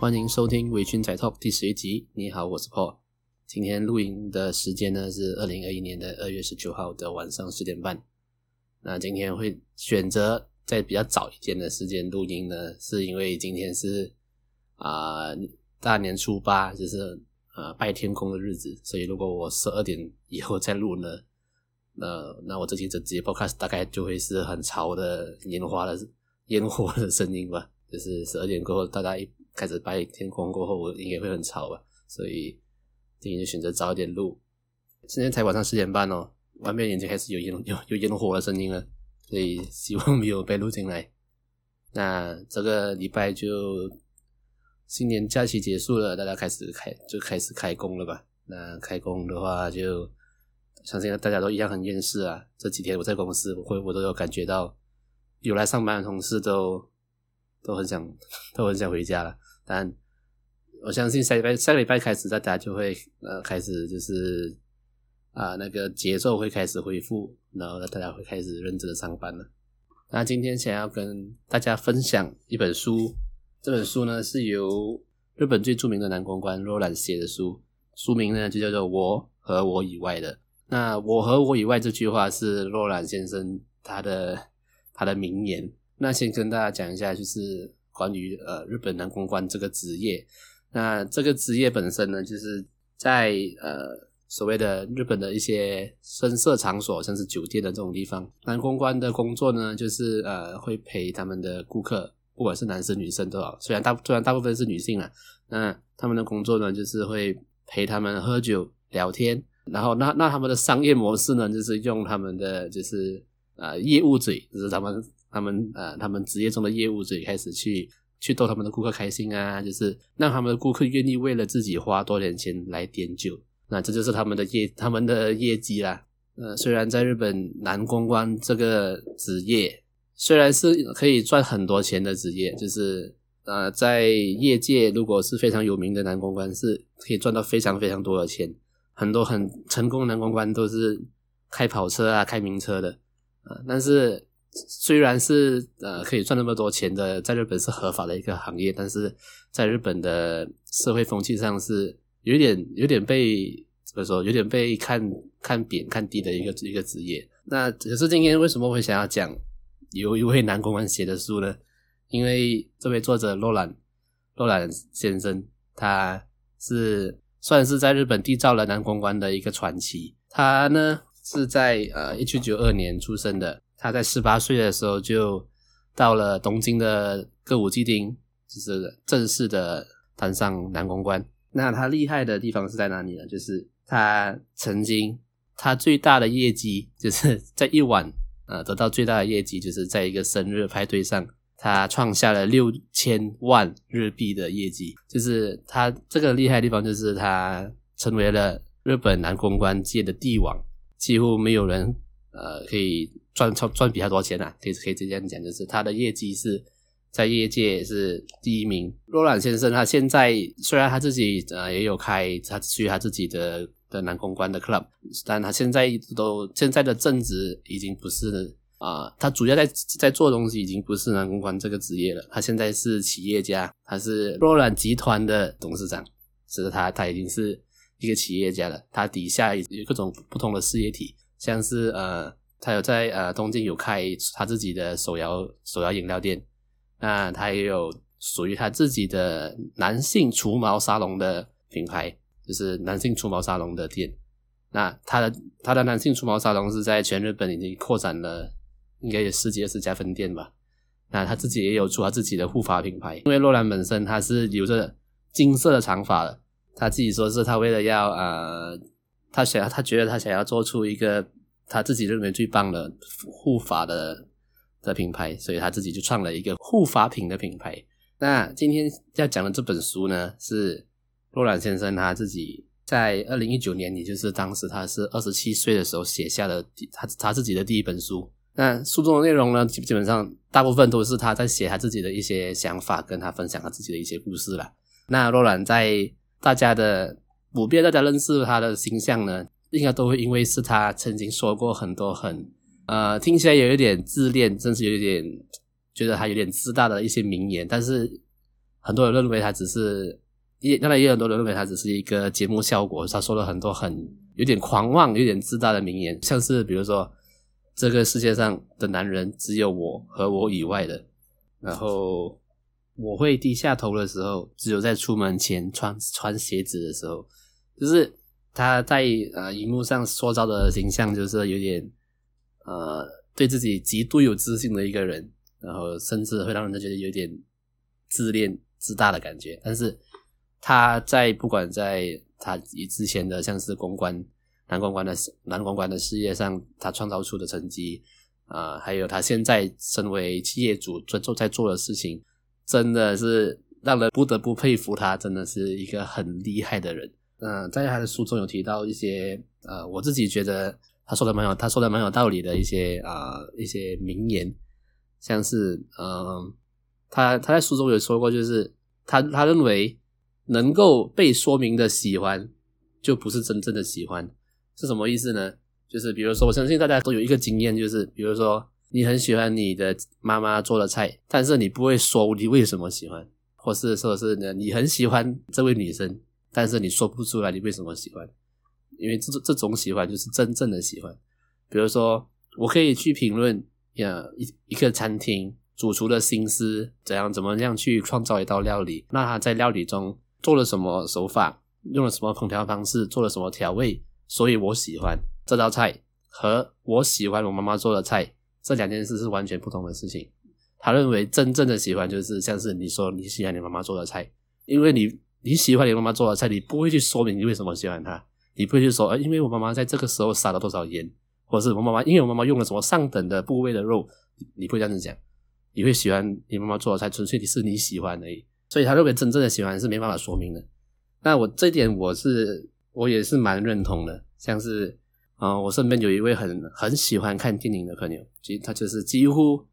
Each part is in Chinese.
欢迎收听《微醺宅 Talk》第十一集。你好，我是 Paul。今天录音的时间呢是二零二一年的二月十九号的晚上十点半。那今天会选择在比较早一点的时间录音呢，是因为今天是啊、大年初八，就是呃拜天公的日子。所以如果我十二点以后再录呢，那那我这期整集 Podcast 大概就会是很潮的烟花的烟火的声音吧。就是十二点过后，大家一开始白天空过后，我应该会很吵吧，所以今天就选择早一点录。现在才晚上十点半哦，外面已经开始有烟有有烟火的声音了，所以希望没有被录进来。那这个礼拜就新年假期结束了，大家开始开就开始开工了吧？那开工的话就，就相信大家都一样很厌世啊。这几天我在公司，我会我都有感觉到，有来上班的同事都。都很想，都很想回家了。但我相信下礼拜下个礼拜开始，大家就会呃开始就是啊、那个节奏会开始恢复，然后大家会开始认真的上班了。那今天想要跟大家分享一本书，这本书呢是由日本最著名的男公关罗兰写的书，书名呢就叫做《我和我以外的》。那我和我以外这句话是罗兰先生他的他的名言。那先跟大家讲一下，就是关于呃日本男公关这个职业。那这个职业本身呢，就是在呃所谓的日本的一些深色场所，像是酒店的这种地方，男公关的工作呢，就是呃会陪他们的顾客，不管是男生女生都好，虽然大虽然大部分是女性啊，那他们的工作呢，就是会陪他们喝酒聊天，然后那那他们的商业模式呢，就是用他们的就是呃业务嘴，就是他们。他们呃，他们职业中的业务嘴开始去去逗他们的顾客开心啊，就是让他们的顾客愿意为了自己花多点钱来点酒，那这就是他们的业他们的业绩啦。呃，虽然在日本男公关这个职业虽然是可以赚很多钱的职业，就是呃，在业界如果是非常有名的男公关是可以赚到非常非常多的钱，很多很成功的男公关都是开跑车啊、开名车的啊，但是。虽然是呃可以赚那么多钱的，在日本是合法的一个行业，但是在日本的社会风气上是有点有点被怎么说，有点被看看扁看低的一个一个职业。那可是今天为什么会想要讲有一位男公关写的书呢？因为这位作者洛兰洛兰先生，他是算是在日本缔造了男公关的一个传奇。他呢是在呃一九九二年出生的。他在十八岁的时候就到了东京的歌舞伎町，就是正式的当上男公关。那他厉害的地方是在哪里呢？就是他曾经他最大的业绩，就是 在一晚呃得到最大的业绩，就是在一个生日派对上，他创下了六千万日币的业绩。就是他这个厉害的地方，就是他成为了日本男公关界的帝王，几乎没有人呃可以。赚赚赚比他多钱啊，可以可以这样讲，就是他的业绩是在业界是第一名。罗朗先生他现在虽然他自己呃也有开他属于他自己的的男公关的 club，但他现在都现在的正职已经不是啊、他主要在在做东西已经不是男公关这个职业了，他现在是企业家，他是罗朗集团的董事长，是他他已经是一个企业家了，他底下有各种不同的事业体，像是呃。他有在呃东京有开他自己的手摇手摇饮料店，那他也有属于他自己的男性除毛沙龙的品牌，就是男性除毛沙龙的店。那他的他的男性除毛沙龙是在全日本已经扩展了，应该有十几二十家分店吧。那他自己也有出他自己的护发品牌，因为洛兰本身他是留着金色的长发的，他自己说是他为了要呃，他想要他觉得他想要做出一个。他自己认为最棒的护发的的品牌，所以他自己就创了一个护发品的品牌。那今天要讲的这本书呢，是洛兰先生他自己在二零一九年，也就是当时他是二十七岁的时候写下的他他自己的第一本书。那书中的内容呢，基基本上大部分都是他在写他自己的一些想法，跟他分享他自己的一些故事啦。那洛兰在大家的普遍大家认识他的形象呢，应该都会因为是他曾经说过很多很呃听起来有一点自恋，甚至有一点觉得他有点自大的一些名言，但是很多人认为他只是，也当然也有很多人认为他只是一个节目效果。他说了很多很有点狂妄、有点自大的名言，像是比如说，这个世界上的男人只有我和我以外的，然后我会低下头的时候，只有在出门前穿穿鞋子的时候，就是他在呃荧幕上塑造的形象，就是有点呃对自己极度有自信的一个人，然后甚至会让人家觉得有点自恋。自大的感觉，但是他在不管在他以之前的像是公关男公关的男公关的事业上，他创造出的成绩啊、还有他现在身为企业主在做在做的事情，真的是让人不得不佩服他，真的是一个很厉害的人。嗯、呃，在他的书中有提到一些呃，我自己觉得他说的蛮有他说的蛮有道理的一些啊、一些名言，像是嗯。他他在书中有说过，就是他他认为能够被说明的喜欢，就不是真正的喜欢，是什么意思呢？就是比如说，我相信大家都有一个经验，就是比如说你很喜欢你的妈妈做的菜，但是你不会说你为什么喜欢，或是说是呢你很喜欢这位女生，但是你说不出来你为什么喜欢，因为这这种喜欢就是真正的喜欢。比如说，我可以去评论呀一一个餐厅。主厨的心思怎样？怎么样去创造一道料理？那他在料理中做了什么手法？用了什么烹调方式？做了什么调味？所以我喜欢这道菜，和我喜欢我妈妈做的菜，这两件事是完全不同的事情。他认为真正的喜欢就是像是你说你喜欢你妈妈做的菜，因为你你喜欢你妈妈做的菜，你不会去说明你为什么喜欢她，你不会去说，呃，因为我妈妈在这个时候撒了多少盐，或者是我妈妈因为我妈妈用了什么上等的部位的肉，你不会这样子讲。你会喜欢你妈妈做的菜，纯粹你是你喜欢而已。所以他认为真正的喜欢是没办法说明的。那我这一点我是我也是蛮认同的。像是啊、我身边有一位很很喜欢看电影的朋友，其实他就是几乎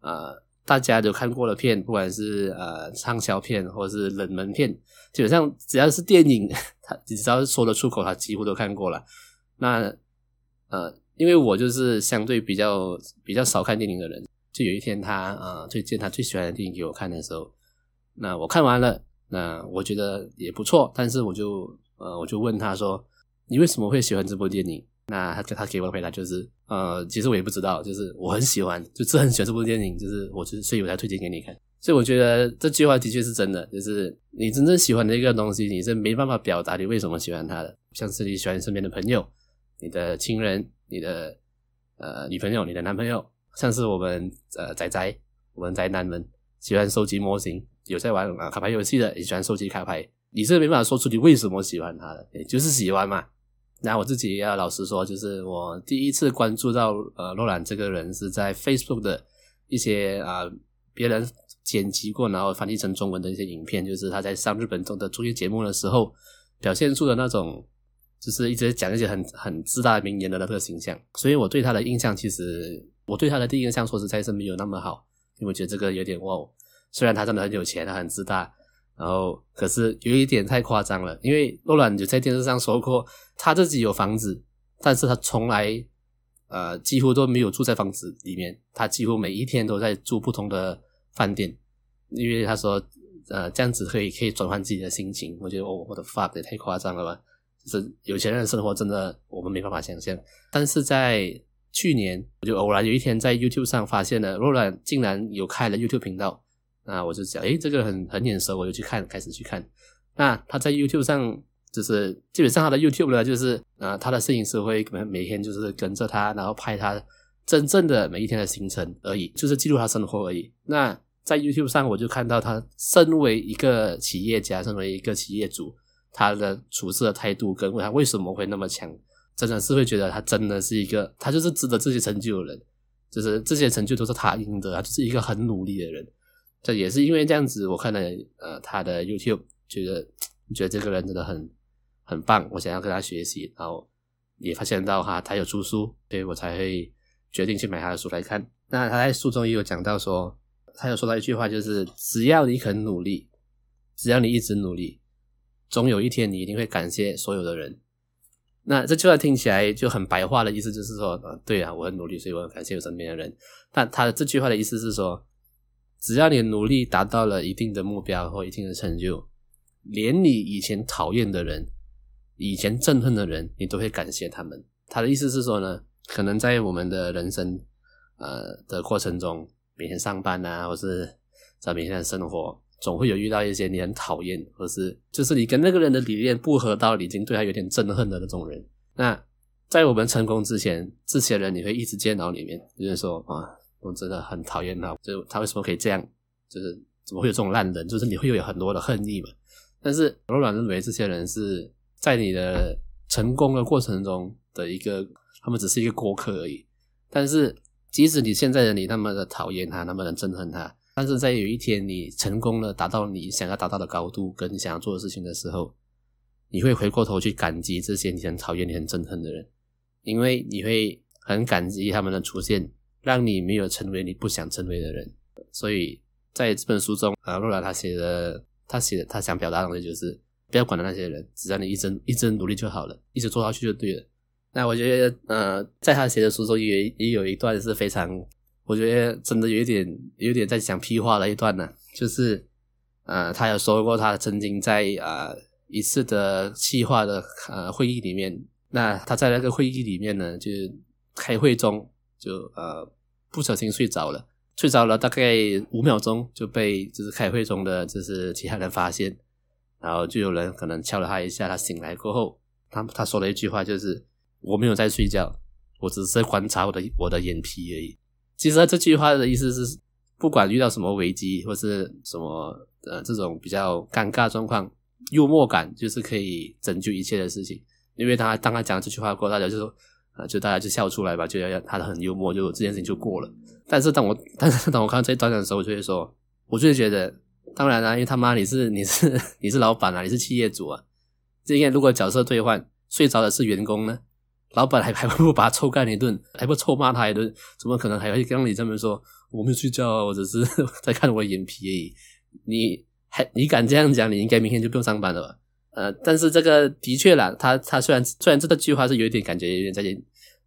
呃大家都看过的片，不管是呃畅销片或者是冷门片，基本上只要是电影，他只要是说得出口，他几乎都看过了。那呃，因为我就是相对比较比较少看电影的人。就有一天他，他呃推荐他最喜欢的电影给我看的时候，那我看完了，那我觉得也不错，但是我就呃我就问他说：“你为什么会喜欢这部电影？”那他他给我的回答就是：“呃，其实我也不知道，就是我很喜欢，就是很喜欢这部电影，就是我就所以我才推荐给你看。”所以我觉得这句话的确是真的，就是你真正喜欢的一个东西，你是没办法表达你为什么喜欢它的，像是你喜欢身边的朋友、你的亲人、你的呃女朋友、你的男朋友。像是我们呃宅宅，我们宅男们喜欢收集模型，有在玩卡牌游戏的，也喜欢收集卡牌。你是没办法说出你为什么喜欢他的，也就是喜欢嘛。那我自己要老实说，就是我第一次关注到呃洛兰这个人是在 Facebook 的一些啊、别人剪辑过然后翻译成中文的一些影片，就是他在上日本中的综艺节目的时候表现出的那种，就是一直讲一些很很自大名言的那个形象。所以我对他的印象其实。我对他的第一印象，说实在是没有那么好，因为我觉得这个有点哇，虽然他真的很有钱，他很自大，然后可是有一点太夸张了。因为洛兰就在电视上说过，他自己有房子，但是他从来呃几乎都没有住在房子里面，他几乎每一天都在住不同的饭店，因为他说呃这样子可以可以转换自己的心情。我觉得哦，我的 fuck 也太夸张了吧，就是有钱人的生活真的我们没办法想象，但是在。去年我就偶然有一天在 YouTube 上发现了洛兰竟然有开了 YouTube 频道，那我就想，诶，这个很很眼熟，我就去看，开始去看。那他在 YouTube 上就是基本上他的 YouTube 呢，就是呃他的摄影师会可能每天就是跟着他，然后拍他真正的每一天的行程而已，就是记录他生活而已。那在 YouTube 上我就看到他身为一个企业家，身为一个企业主，他的处事的态度跟他为什么会那么强。真的是会觉得他真的是一个，他就是值得这些成就的人，就是这些成就都是他赢得，他就是一个很努力的人。这也是因为这样子，我看了呃他的 YouTube，觉得觉得这个人真的很很棒，我想要跟他学习，然后也发现到哈他有出书，所以我才会决定去买他的书来看。那他在书中也有讲到说，他有说到一句话，就是只要你肯努力，只要你一直努力，总有一天你一定会感谢所有的人。那这句话听起来就很白话的意思，就是说，呃，对啊，我很努力，所以我很感谢我身边的人。但他的这句话的意思是说，只要你努力达到了一定的目标或一定的成就，连你以前讨厌的人、以前憎恨的人，你都会感谢他们。他的意思是说呢，可能在我们的人生呃的过程中，每天上班啊，或是在每天的生活，总会有遇到一些你很讨厌，或是就是你跟那个人的理念不合到，已经对他有点憎恨的那种人。那在我们成功之前，这些人你会一直见到里面，就是说啊，我真的很讨厌他，就他为什么可以这样，就是怎么会有这种烂人，就是你会有很多的恨意嘛。但是柔软认为这些人是在你的成功的过程中的一个，他们只是一个过客而已。但是即使你现在的你那么的讨厌他，那么的憎恨他，但是在有一天你成功了，达到你想要达到的高度，跟你想要做的事情的时候，你会回过头去感激这些你很讨厌、你很憎恨的人，因为你会很感激他们的出现，让你没有成为你不想成为的人。所以在这本书中，啊，若兰他写的。他写的，他想表达的东西就是不要管那些人，只要你一直一直努力就好了，一直做下去就对了。那我觉得，呃，在他写的书中也也有一段是非常，我觉得真的有一点有点在讲屁话的一段呢，就是，呃，他有说过他曾经在啊、一次的企划的呃会议里面，那他在那个会议里面呢，就开会中就呃不小心睡着了。睡着了大概五秒钟就被就是开会中的就是其他人发现，然后就有人可能敲了他一下，他醒来过后，他他说了一句话，就是我没有在睡觉，我只是在观察我的我的眼皮而已。其实这句话的意思是，不管遇到什么危机或是什么呃这种比较尴尬状况，幽默感就是可以拯救一切的事情。因为他当他讲这句话过后，大家就说啊，就大家就笑出来吧，就要他很幽默，就这件事情就过了。但是当我，但是当我看到这一段的时候，我就会说，我就会觉得，当然啦、啊，因为他妈你是你是 你是老板啊，你是企业主啊。这应该如果角色兑换，睡着的是员工呢，老板还 还不把他臭干一顿，还不臭骂他一顿，怎么可能还会跟你这么说？我没有睡觉啊，我只是在看我的眼皮而已。你还你敢这样讲，你应该明天就不用上班了吧？呃，但是这个的确啦，他他虽然虽然这个句话是有点感觉有点在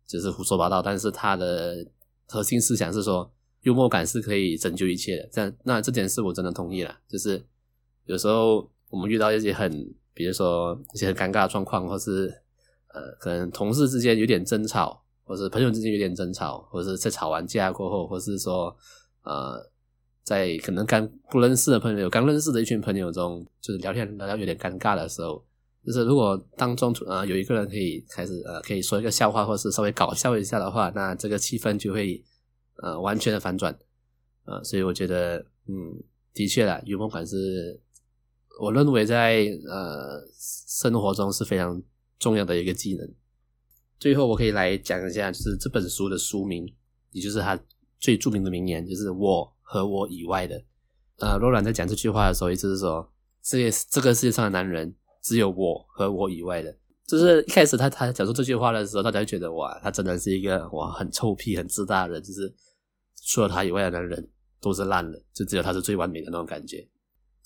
就是胡说八道，但是他的。核心思想是说，幽默感是可以拯救一切的。这样，那这点是我真的同意了。就是有时候我们遇到一些很，比如说一些很尴尬的状况，或是呃，可能同事之间有点争吵，或是朋友之间有点争吵，或者是在吵完架过后，或是说呃，在可能刚不认识的朋友，刚认识的一群朋友中，就是聊天聊到有点尴尬的时候，就是如果当中呃有一个人可以开始呃可以说一个笑话，或是稍微搞笑一下的话，那这个气氛就会呃完全的反转，呃，所以我觉得嗯的确啦，幽默感是我认为在呃生活中是非常重要的一个技能。最后我可以来讲一下，就是这本书的书名，也就是他最著名的名言，就是“我和我以外的”。呃，罗兰在讲这句话的时候，意思是说，这个这个世界上的男人。只有我和我以外的，就是一开始他他讲出这句话的时候，大家就觉得哇，他真的是一个哇很臭屁、很自大的人，就是除了他以外的男人都是烂的，就只有他是最完美的那种感觉。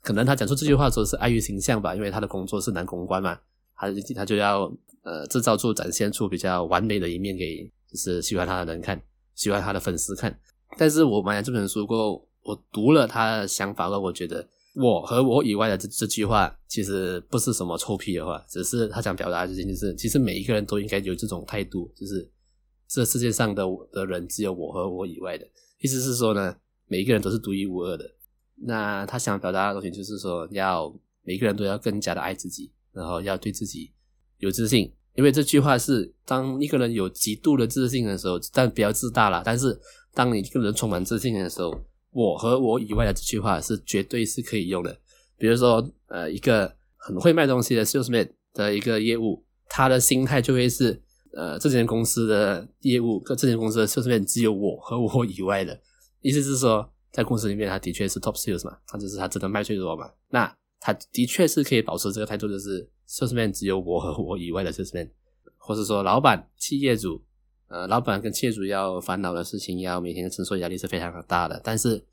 可能他讲出这句话的时候是碍于形象吧，因为他的工作是男公关嘛，他他就要呃制造出展现出比较完美的一面给就是喜欢他的人看，喜欢他的粉丝看。但是我买了这本书过后，我读了他的想法后，我觉得。我和我以外的这这句话，其实不是什么臭屁的话，只是他想表达的事情，就是其实每一个人都应该有这种态度，就是这世界上的的人只有我和我以外的，意思是说呢，每一个人都是独一无二的。那他想表达的东西就是说，要每个人都要更加的爱自己，然后要对自己有自信，因为这句话是当一个人有极度的自信的时候，但比较自大了，但是当你一个人充满自信的时候。我和我以外的这句话是绝对是可以用的。比如说，呃，一个很会卖东西的 salesman 的一个业务，他的心态就会是，呃，这间公司的业务，跟这间公司的 salesman 只有我和我以外的。意思是说，在公司里面，他的确是 top sales 嘛，他就是他真的卖最多嘛。那他的确是可以保持这个态度，就是 salesman 只有我和我以外的 salesman，或是说，老板、企业主。呃，老板跟企业主要烦恼的事情，要每天承受压力是非常的大的。但是，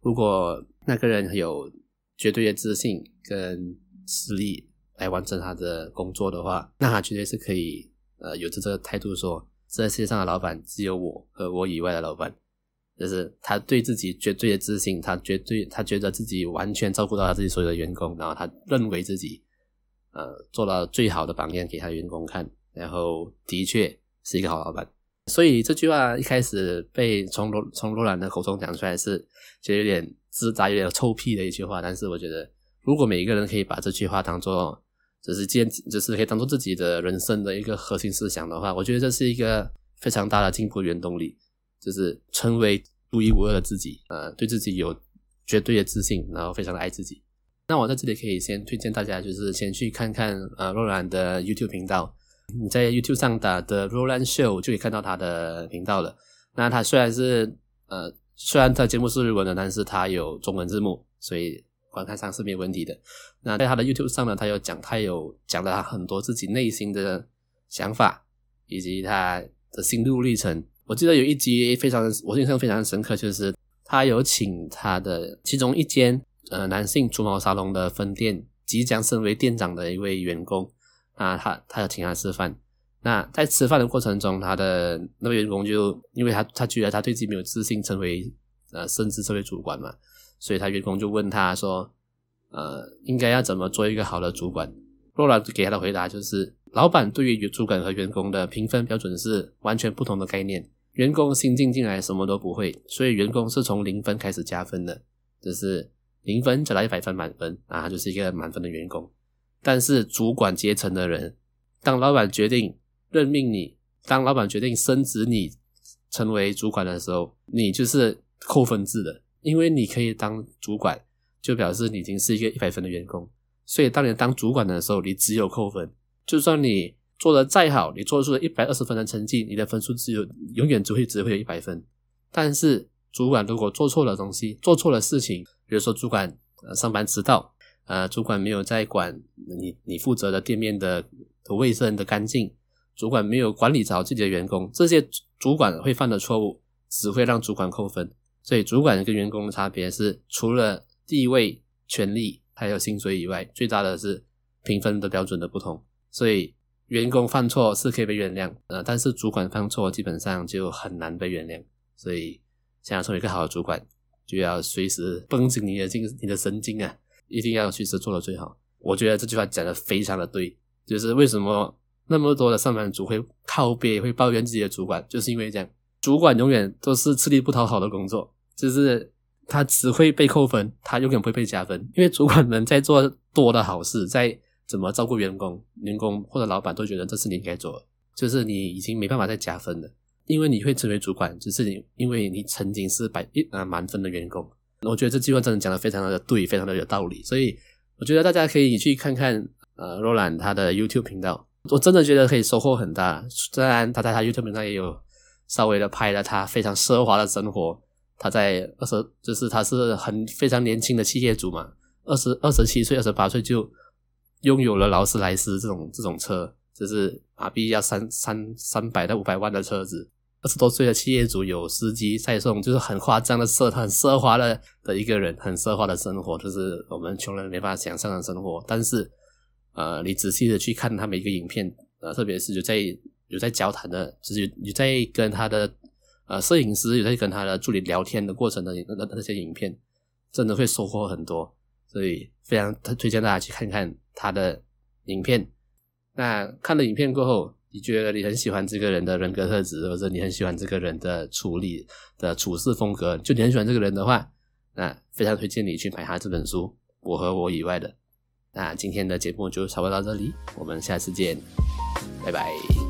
如果那个人有绝对的自信跟实力来完成他的工作的话，那他绝对是可以呃有着这个态度说，这世界上的老板只有我和我以外的老板。就是他对自己绝对的自信，他绝对他觉得自己完全照顾到他自己所有的员工，然后他认为自己呃做到最好的榜样给他员工看，然后的确是一个好老板。所以这句话一开始被从罗从罗兰的口中讲出来是觉得有点自大、有点臭屁的一句话，但是我觉得如果每一个人可以把这句话当做只是坚，就是可以当做自己的人生的一个核心思想的话，我觉得这是一个非常大的进步原动力。就是成为独一无二的自己，呃，对自己有绝对的自信，然后非常的爱自己。那我在这里可以先推荐大家，就是先去看看呃罗兰的 YouTube 频道。你在 YouTube 上打的 Roland Show 就可以看到他的频道了。那他虽然是呃，虽然他节目是日文的，但是他有中文字幕，所以观看上是没有问题的。那在他的 YouTube 上呢，他有讲，他有讲了很多自己内心的想法，以及他的心路历程。我记得有一集非常，我印象非常深刻，就是他有请他的其中一间呃男性除毛沙龙的分店即将升为店长的一位员工，啊，他他要请他吃饭。那在吃饭的过程中，他的那位员工就因为他他觉得他对自己没有自信，成为呃甚至成为主管嘛，所以他员工就问他说，呃，应该要怎么做一个好的主管？罗兰给他的回答就是，老板对于主管和员工的评分标准是完全不同的概念。员工新进进来什么都不会，所以员工是从零分开始加分的，就是零分加到一百分满分啊，就是一个满分的员工。但是主管阶层的人，当老板决定任命你，当老板决定升职你成为主管的时候，你就是扣分制的，因为你可以当主管，就表示你已经是一个一百分的员工。所以当你当主管的时候，你只有扣分，就算你。做得再好，你做出了一百二十分的成绩，你的分数只有永远只会只会有一百分。但是主管如果做错了东西，做错了事情，比如说主管呃上班迟到，呃主管没有在管你你负责的店面的卫生的干净，主管没有管理好自己的员工，这些主管会犯的错误只会让主管扣分。所以主管跟员工的差别是，除了地位、权力还有薪水以外，最大的是评分的标准的不同。所以。员工犯错是可以被原谅，呃，但是主管犯错基本上就很难被原谅。所以，想要成为一个好的主管，就要随时绷紧你的精、你的神经啊，一定要随时做的最好。我觉得这句话讲的非常的对，就是为什么那么多的上班族会靠边、会抱怨自己的主管，就是因为这样，主管永远都是吃力不讨好的工作，就是他只会被扣分，他永远不会被加分，因为主管们在做多的好事，在。怎么照顾员工？员工或者老板都觉得这是你应该做的，就是你已经没办法再加分了，因为你会成为主管，只是你因为你曾经是百一啊满分的员工。我觉得这句话真的讲的非常的对，非常的有道理，所以我觉得大家可以去看看呃罗兰他的 YouTube 频道，我真的觉得可以收获很大。虽然他在他 YouTube 频道也有稍微的拍了他非常奢华的生活，他在二十就是他是很非常年轻的企业主嘛，二十二十七岁、二十八岁就。拥有了劳斯莱斯这种这种车，就是马币要三三三百到五百万的车子。二十多岁的企业主有司机在送，就是很夸张的奢，很奢华的的一个人，很奢华的生活，就是我们穷人没法想象的生活。但是，呃，你仔细的去看他每一个影片，呃，特别是有在有在交谈的，就是有，在跟他的呃摄影师有在跟他的助理聊天的过程的那那些影片，真的会收获很多。所以非常推推荐大家去看看他的影片。那看了影片过后，你觉得你很喜欢这个人的人格特质，或者你很喜欢这个人的处理的处事风格，就你很喜欢这个人的话，那非常推荐你去买他这本书《我和我以外的》。那今天的节目就差不多到这里，我们下次见，拜拜。